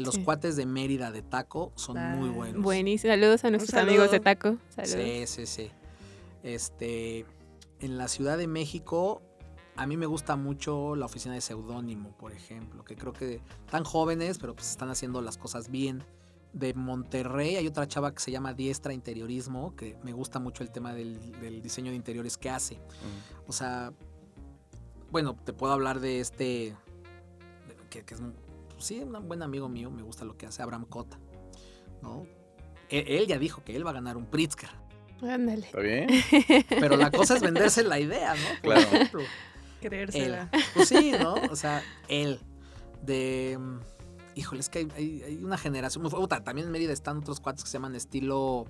Los Sí. cuates de Mérida de Taco son muy Ah, buenos. Buenísimo. Saludos a nuestros saludo. amigos de Taco. Saludos. Sí, sí, sí. Este, en la Ciudad de México, a mí me gusta mucho la oficina de Seudónimo, por ejemplo, que creo que están jóvenes, pero pues están haciendo las cosas bien. De Monterrey hay otra chava que se llama Diestra Interiorismo, que me gusta mucho el tema del, del diseño de interiores que hace. O sea, bueno, te puedo hablar de este, que, que es, un- pues sí, un buen amigo mío, me gusta lo que hace Abraham Cota, ¿no? Él, él ya dijo que él va a ganar un Pritzker, Ándale. ¿Está bien? pero la cosa es venderse la idea, ¿no? Por Claro. ejemplo, él. Creérsela. Pues sí, ¿no? O sea, él, de... Híjole, es que hay, hay- hay una generación. también en Mérida están otros cuates que se llaman estilo.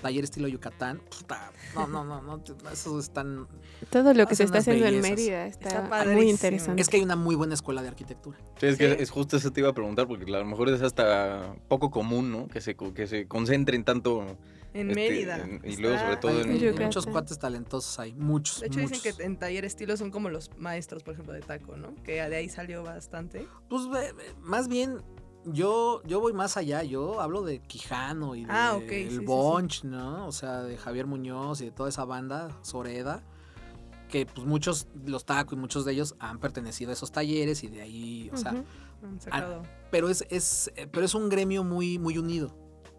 Taller estilo Yucatán. Puta, no, no, no, no. Esos están. Todo lo que se está haciendo en. Mérida está, Está muy interesante. Es que hay una muy buena escuela de arquitectura. Sí, es que Sí. es justo eso te iba a preguntar, porque a lo mejor es hasta poco común, ¿no? Que se, que se concentren tanto. En Este, Mérida. en- y luego, sobre todo en- Yucatán. muchos cuates talentosos hay. Muchos. De hecho, muchos. dicen que en taller estilo son como los maestros, por ejemplo, de taco, ¿no? Que de ahí salió bastante. Pues más bien, yo, yo voy más allá. Yo hablo de Quijano y de Ah, ok, sí, el sí, sí. Bonch, ¿no? O sea, de Javier Muñoz y de toda esa banda, Soreda. Que pues muchos, los tacos y muchos de ellos han pertenecido a esos talleres y de ahí, o sea. Han pero es, es, eh, pero es un gremio muy, muy unido.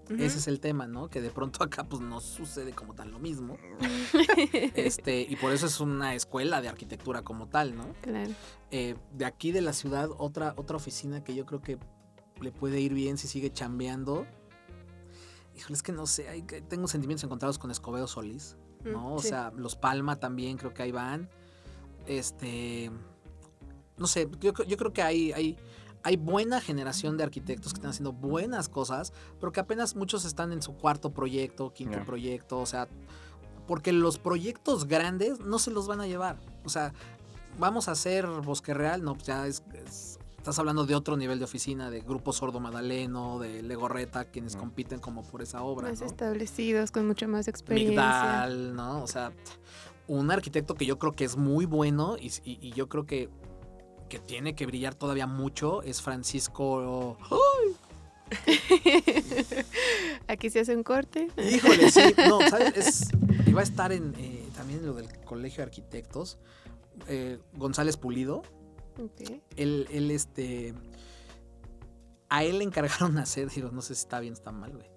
Ese es el tema, ¿no? Que de pronto acá pues no sucede como tal lo mismo. Este, y por eso es una escuela de arquitectura como tal, ¿no? Claro. Eh, de aquí de la ciudad, otra, otra oficina que yo creo que le puede ir bien si sigue chambeando. Híjole, es que no sé, hay tengo sentimientos encontrados con Escobedo Solís, ¿no? Mm, O sí. sea, los Palma también creo que ahí van. Este, no sé, yo, creo- yo creo que hay, hay, hay buena generación de arquitectos que están haciendo buenas cosas, pero que apenas muchos están en su cuarto proyecto, quinto proyecto, o sea, porque los proyectos grandes no se los van a llevar. O sea, vamos a hacer Bosque Real, no, pues ya es, es- estás hablando de otro nivel de oficina, de Grupo Sordo Madaleno, de Legorreta, quienes Mm. compiten como por esa obra. Más ¿no? establecidos, con mucha más experiencia. Migdal, ¿no? O sea, un arquitecto que yo creo que es muy bueno y, y- y yo creo que, que tiene que brillar todavía mucho es Francisco. Aquí se hace un corte. Híjole, sí, no, ¿sabes? Es, iba a estar en, eh, también en lo del Colegio de Arquitectos, eh, González Pulido. Él, él, este. A él le encargaron hacer, digo, no sé si está bien o está mal, güey.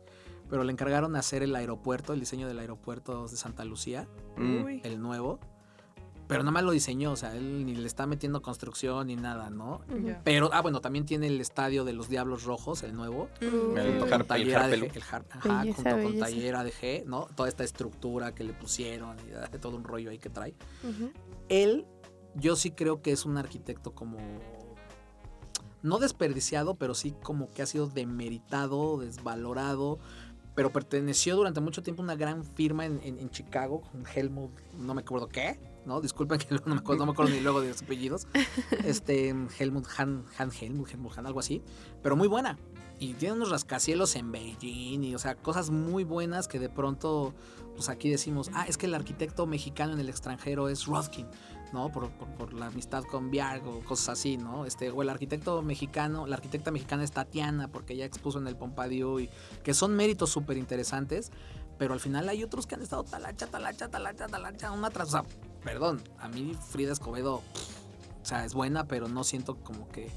Pero le encargaron hacer el aeropuerto, el diseño del aeropuerto de Santa Lucía. Mm. Uy. el nuevo. Pero nada más lo diseñó, o sea, él ni le está metiendo construcción ni nada, ¿no? Pero, ah, bueno, también tiene el estadio de los Diablos Rojos, el nuevo. El junto Har- con el Taller Harpelu. ADG, el Har- ajá, Belleza, junto con belleza. Taller ADG, ¿no? Toda esta estructura que le pusieron y ah, todo un rollo ahí que trae. Él, yo sí creo que es un arquitecto como. No desperdiciado, pero sí como que ha sido demeritado, desvalorado. Pero perteneció durante mucho tiempo a una gran firma en, en- en Chicago con Helmut, no me acuerdo qué, ¿no? Disculpen que no me acuerdo, no me acuerdo ni luego de los apellidos. Este, Helmut Han, Han Helmut, Helmut Han, algo así. Pero muy buena. Y tiene unos rascacielos en Beijing y, o sea, cosas muy buenas que de pronto, pues aquí decimos, ah, es que el arquitecto mexicano en el extranjero es Rodkin, ¿no? Por, por- por la amistad con Biarg o cosas así, ¿no? Este, o el arquitecto mexicano, la arquitecta mexicana es Tatiana, porque ella expuso en el Pompadour y que son méritos súper interesantes, pero al final hay otros que han estado talacha, talacha, talacha, talacha, una tras, o sea, perdón, a mí Frida Escobedo, o sea, es buena, pero no siento como que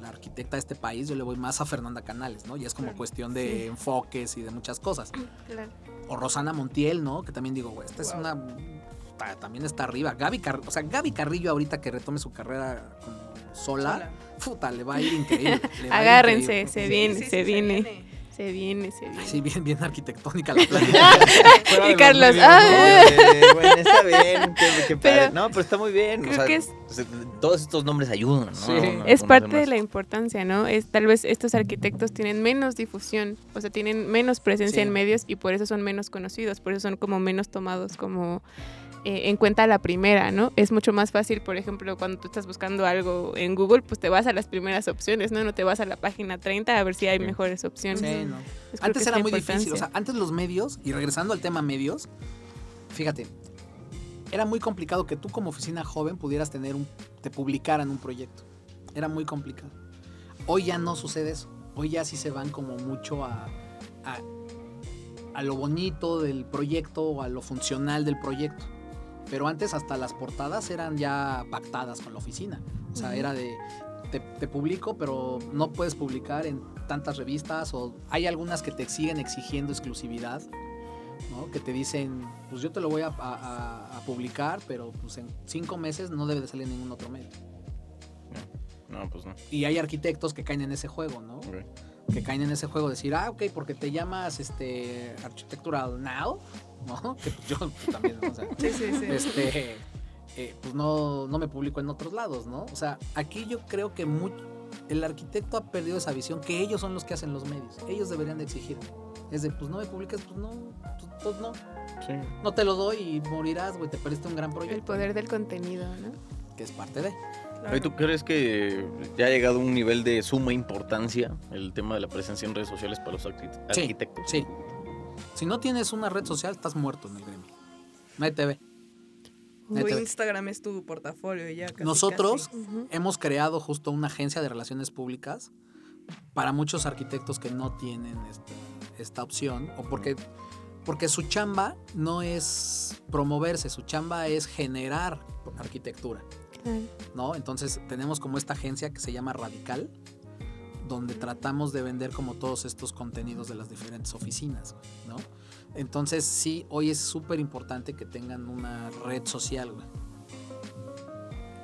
la arquitecta de este país, yo le voy más a Fernanda Canales, ¿no? Ya es como Claro. cuestión de Sí. enfoques y de muchas cosas. Claro. O Rosana Montiel, ¿no? Que también digo, esta es una... ta- También está arriba. Gaby Carrillo, o sea, Gaby Carrillo ahorita que retome su carrera como sola, Sola. puta, le va a ir increíble. va ir Agárrense, increíble. se viene, Sí, sí, se viene. Se viene, se viene. Sí, bien, bien arquitectónica la plática. Y los Carlos, ah. ¿no? Bueno, está bien, qué, qué padre. Pero no, pero está muy bien. o creo sea, que es- se- todos estos nombres ayudan, ¿no? Sí. Es parte de la importancia, ¿no? Es tal vez estos arquitectos tienen menos difusión, o sea, tienen menos presencia Sí. en medios y por eso son menos conocidos, por eso son como menos tomados como eh, en cuenta la primera, ¿no? Es mucho más fácil, por ejemplo, cuando tú estás buscando algo en Google, pues te vas a las primeras opciones, ¿no? No te vas a la página 30 a ver si hay Sí. mejores opciones. Sí, no. Pues Antes era muy difícil, o sea, antes los medios, y regresando al tema medios, fíjate, era muy complicado que tú como oficina joven pudieras tener un, te publicaran un proyecto. Era muy complicado. Hoy ya no sucede eso. Hoy ya sí se van como mucho a, a, a lo bonito del proyecto o a lo funcional del proyecto. Pero antes hasta las portadas eran ya pactadas con la oficina. O sea, era de, te, te publico, pero no puedes publicar en tantas revistas o hay algunas que te siguen exigiendo exclusividad, ¿no? Que te dicen, pues yo te lo voy a, a- a- a publicar, pero pues en cinco meses no debe de salir ningún otro medio. No, pues no. Y hay arquitectos que caen en ese juego, ¿no? Ok. Que caen en ese juego de decir, ah, ok, porque te llamas este Architectural Now, ¿no? Que pues yo también, o sea, Sí, sí, sí. este, eh, pues no, no me publico en otros lados, ¿no? O sea, aquí yo creo que mu- el arquitecto ha perdido esa visión que ellos son los que hacen los medios. Ellos deberían de exigir. Es de, pues no me publiques, pues no, pues, pues no. Sí. No te lo doy y morirás, güey, te perdiste un gran El proyecto. poder del contenido, ¿no? Que es parte de. Claro. ¿Y tú crees que ya ha llegado a un nivel de suma importancia el tema de la presencia en redes sociales para los arqui- Sí. arquitectos? Sí. Si no tienes una red social, estás muerto en el gremio. Nadie te ve. Tu Neta. Instagram es tu portafolio y ya. casi, Nosotros casi. Hemos creado justo una agencia de relaciones públicas para muchos arquitectos que no tienen esta, esta opción o porque, porque su chamba no es promoverse, su chamba es generar arquitectura, ¿no? Entonces tenemos como esta agencia que se llama Radical, donde tratamos de vender como todos estos contenidos de las diferentes oficinas, ¿no? Entonces sí, hoy es súper importante que tengan una red social, güey.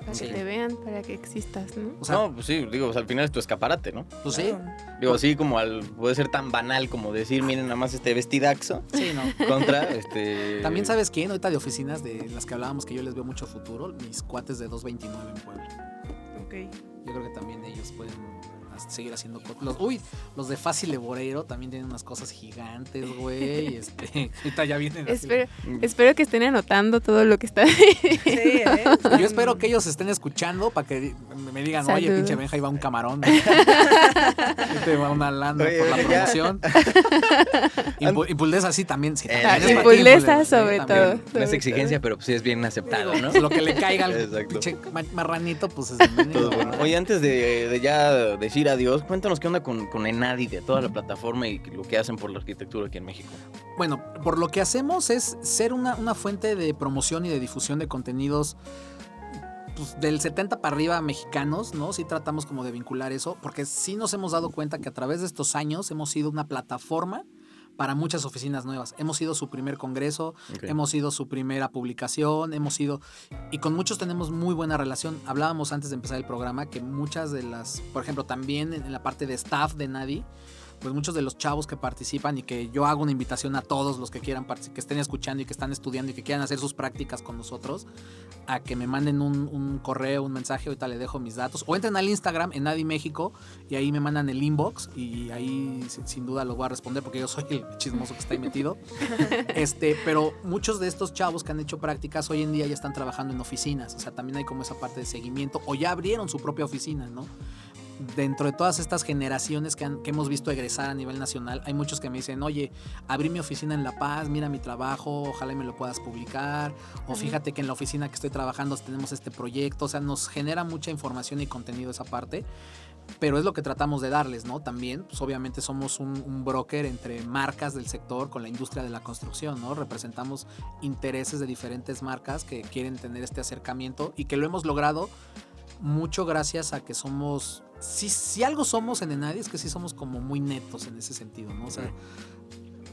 Para Sí. que te vean, para que existas, ¿no? O sea, no, pues sí, digo, o sea, al final es tu escaparate, ¿no? pues sí. Digo, así como al, puede ser tan banal como decir, miren nada más este vestidaxo sí, no. contra este... También sabes quién, ahorita de oficinas de las que hablábamos que yo les veo mucho futuro, mis cuates de 229 en Puebla. Ok. Yo creo que también ellos pueden seguir haciendo los Uy, los de Fácil Leborero también tienen unas cosas gigantes, güey. Este, ahorita ya vienen. así. Espero, espero que estén anotando todo lo que está. Sí, ¿eh? Yo espero que ellos estén escuchando para que me digan, oye, pinche Benja, iba un camarón. Te va una lana Oye, por la promoción. Impu- Impuldes así también. Sí, Eh, también es sí. Impuldes, sí, sobre también. todo. No es exigencia, pero pues sí es bien aceptado, ¿no? Lo que le caiga al pinche marranito, pues es bienvenido. Todo bueno. Oye, antes de, de ya decir adiós, cuéntanos qué onda con, con Enadi, de toda la plataforma y lo que hacen por la arquitectura aquí en México. Bueno, por lo que hacemos es ser una, una fuente de promoción y de difusión de contenidos pues, del 70 para arriba mexicanos, ¿no? Sí tratamos como de vincular eso, porque sí nos hemos dado cuenta que a través de estos años hemos sido una plataforma para muchas oficinas nuevas. Hemos sido su primer congreso, hemos sido su primera publicación, hemos sido... Y con muchos tenemos muy buena relación. Hablábamos antes de empezar el programa que muchas de las, por ejemplo, también en la parte de staff de Nadi, pues muchos de los chavos que participan y que yo hago una invitación a todos los que quieran que estén escuchando y que están estudiando y que quieran hacer sus prácticas con nosotros, a que me manden un, un correo, un mensaje, ahorita le dejo mis datos, o entren al Instagram en Nadi México y ahí me mandan el inbox y ahí sin, sin duda lo voy a responder porque yo soy el chismoso que está ahí metido. este, pero muchos de estos chavos que han hecho prácticas hoy en día ya están trabajando en oficinas, o sea, también hay como esa parte de seguimiento o ya abrieron su propia oficina, ¿no? Dentro de todas estas generaciones que, han- que hemos visto egresar a nivel nacional, hay muchos que me dicen, oye, abrí mi oficina en La Paz, mira mi trabajo, ojalá y me lo puedas publicar, o fíjate que en la oficina que estoy trabajando tenemos este proyecto, o sea, nos genera mucha información y contenido esa parte. Pero es lo que tratamos de darles, ¿no? También, pues obviamente somos un, un broker entre marcas del sector con la industria de la construcción, ¿no? Representamos intereses de diferentes marcas que quieren tener este acercamiento y que lo hemos logrado mucho gracias a que somos si, si algo somos en Enadi es que sí somos como muy netos en ese sentido, ¿no? O sea,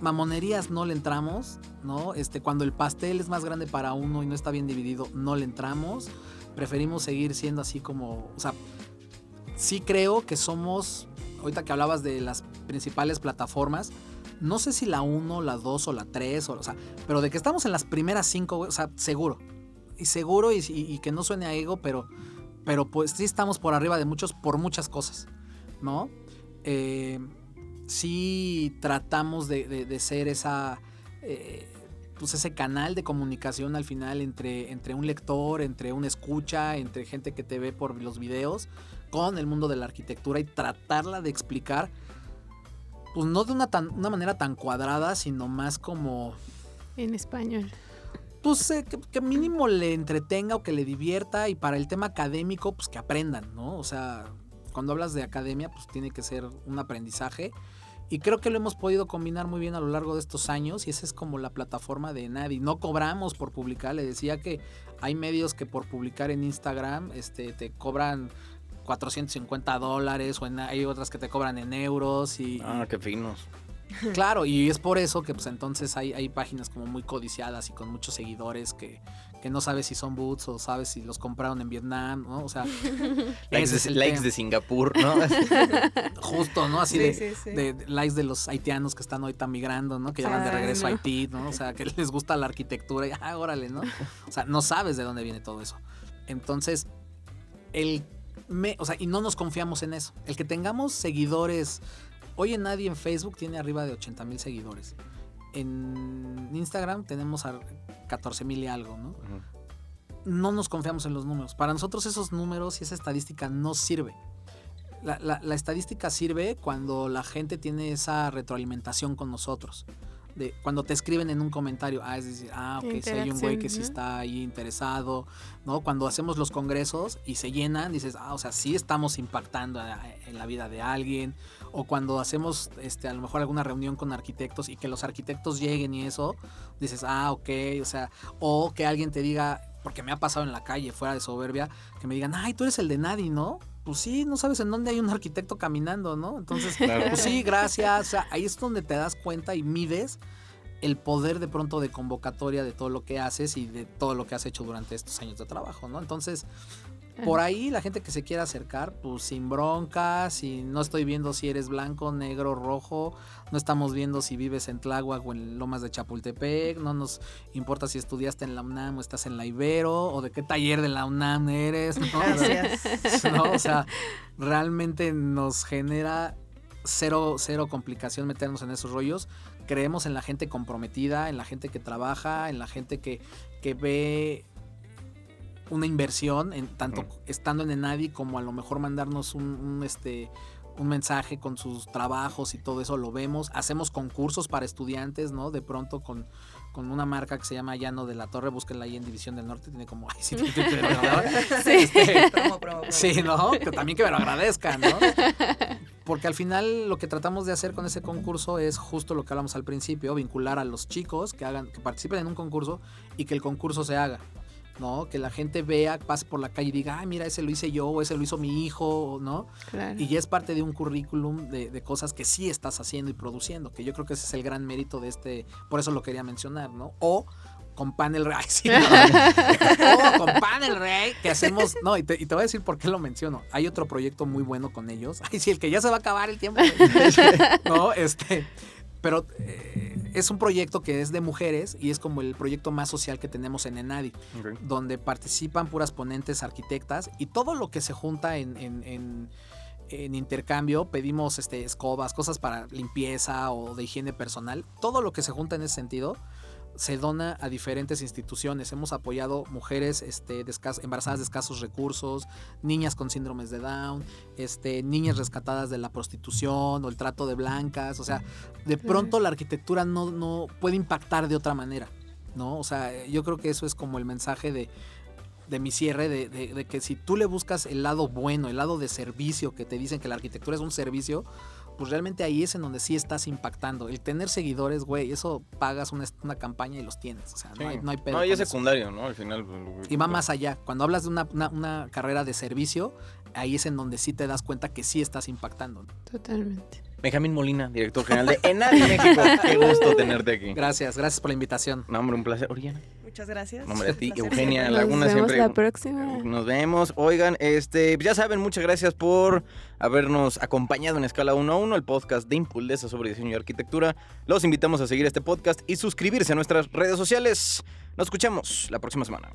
mamonerías no le entramos, ¿no? Este, cuando el pastel es más grande para uno y no está bien dividido, no le entramos. Preferimos seguir siendo así como, o sea, sí creo que somos, ahorita que hablabas de las principales plataformas, no sé si la 1, la 2 o la 3, o, o sea, pero de que estamos en las primeras 5, o sea, seguro. Y seguro y, y- que no suene a ego, pero, pero pues sí estamos por arriba de muchos por muchas cosas, ¿no? Eh, sí tratamos de, de- ser esa, eh, pues ese canal de comunicación al final entre, entre un lector, entre un escucha, entre gente que te ve por los videos, con el mundo de la arquitectura y tratarla de explicar, pues no de una, tan, una manera tan cuadrada, sino más como En español. Pues eh, que, mínimo le entretenga o que le divierta y para el tema académico pues que aprendan, ¿no? O sea, cuando hablas de academia pues tiene que ser un aprendizaje y creo que lo hemos podido combinar muy bien a lo largo de estos años y esa es como la plataforma de Nadi. No cobramos por publicar, le decía que hay medios que por publicar en Instagram este, te cobran 450 dólares o hay otras que te cobran en euros y, Ah, qué finos. Claro, y es por eso que pues entonces hay, hay páginas como muy codiciadas y con muchos seguidores que, que no sabes si son boots o sabes si los compraron en Vietnam, ¿no? O sea, Likes, de, likes Singapur, ¿no? justo, ¿no? Así Sí, de, sí, sí. de- de likes de los haitianos que están ahorita migrando, ¿no? Que ya van de regreso a. Haití, ¿no? O sea, que les gusta la arquitectura y, ah, órale, ¿no? O sea, no sabes de dónde viene todo eso. Entonces, el... Me, o sea, y no nos confiamos en eso. El que tengamos seguidores... Hoy en nadie en Facebook tiene arriba de 80 mil seguidores. En Instagram tenemos a 14 mil y algo, ¿no? No nos confiamos en los números. Para nosotros esos números y esa estadística no sirve. La, la- la estadística sirve cuando la gente tiene esa retroalimentación con nosotros. De cuando te escriben en un comentario, ah, es decir, ah, ok, si hay un güey que sí está ahí interesado, ¿no? Cuando hacemos los congresos y se llenan, dices, ah, o sea, sí estamos impactando a- en la vida de alguien. O cuando hacemos, este, a lo mejor alguna reunión con arquitectos y que los arquitectos lleguen y eso, dices, ah, ok, o sea, o que alguien te diga, porque me ha pasado en la calle, fuera de soberbia, que me digan, ay, tú eres el de Nadie, ¿no? Pues sí, no sabes en dónde hay un arquitecto caminando, ¿no? Entonces, Claro. pues sí, gracias. O sea, ahí es donde te das cuenta y mides el poder de pronto de convocatoria de todo lo que haces y de todo lo que has hecho durante estos años de trabajo, ¿no? Entonces, por ahí la gente que se quiera acercar, pues sin broncas, y no estoy viendo si eres blanco, negro, rojo, no estamos viendo si vives en Tláhuac o en Lomas de Chapultepec, no nos importa si estudiaste en la UNAM o estás en la Ibero, o de qué taller de la UNAM eres, ¿no? Gracias. ¿no? O sea, realmente nos genera cero, cero complicación meternos en esos rollos. Creemos en la gente comprometida, en la gente que trabaja, en la gente que, que ve una inversión, en tanto estando en Enadi como a lo mejor mandarnos un, un, este un mensaje con sus trabajos y todo eso lo vemos. Hacemos concursos para estudiantes, ¿no? De pronto con, con una marca que se llama Llano de la Torre, búsquenla ahí en División del Norte, tiene como, ay, sí, Este, Promo, promo, promo. Sí, ¿no? Que también que me lo agradezcan, ¿no? Porque al final lo que tratamos de hacer con ese concurso es justo lo que hablamos al principio, vincular a los chicos que hagan, que participen en un concurso y que el concurso se haga. ¿No? Que la gente vea, pase por la calle y diga, ay, mira, ese lo hice yo, o ese lo hizo mi hijo, ¿no? Claro. Y ya es parte de un currículum de, de cosas que sí estás haciendo y produciendo, que yo creo que ese es el gran mérito de este, por eso lo quería mencionar, ¿no? O con Panel Rey, sí, no, o con Panel Rey, que hacemos, no, y te, y te voy a decir por qué lo menciono. Hay otro proyecto muy bueno con ellos. Ay, sí, el que ya se va a acabar el tiempo. no, este, pero eh, es un proyecto que es de mujeres y es como el proyecto más social que tenemos en Enadi donde participan puras ponentes arquitectas y todo lo que se junta en, en- en- en intercambio, pedimos este, escobas, cosas para limpieza o de higiene personal, todo lo que se junta en ese sentido se dona a diferentes instituciones. Hemos apoyado mujeres este, de embarazadas de escasos recursos, niñas con síndromes de Down, este, niñas rescatadas de la prostitución o el trato de blancas. O sea, de pronto la arquitectura no, no puede impactar de otra manera. ¿no? O sea, yo creo que eso es como el mensaje de, de mi cierre, de, de- de que si tú le buscas el lado bueno, el lado de servicio, que te dicen que la arquitectura es un servicio, pues realmente ahí es en donde sí estás impactando. El tener seguidores, güey, eso pagas una, una campaña y los tienes. O sea, Sí. no, hay, no hay pedo. No, y es eso. secundario, ¿no? Al final. pues, Y va más allá. Cuando hablas de una, una- una carrera de servicio, ahí es en donde sí te das cuenta que sí estás impactando. Totalmente. Benjamín Molina, director general de Enadi México. Qué gusto tenerte aquí. Gracias, gracias por la invitación. No, hombre, un placer. Oriana. Muchas gracias. No, hombre, a ti, Eugenia siempre. Laguna, Nos vemos siempre- la próxima. Nos vemos. Oigan, este, ya saben, muchas gracias por habernos acompañado en Escala 1 a 1, el podcast de Impulesa sobre diseño y arquitectura. Los invitamos a seguir este podcast y suscribirse a nuestras redes sociales. Nos escuchamos la próxima semana.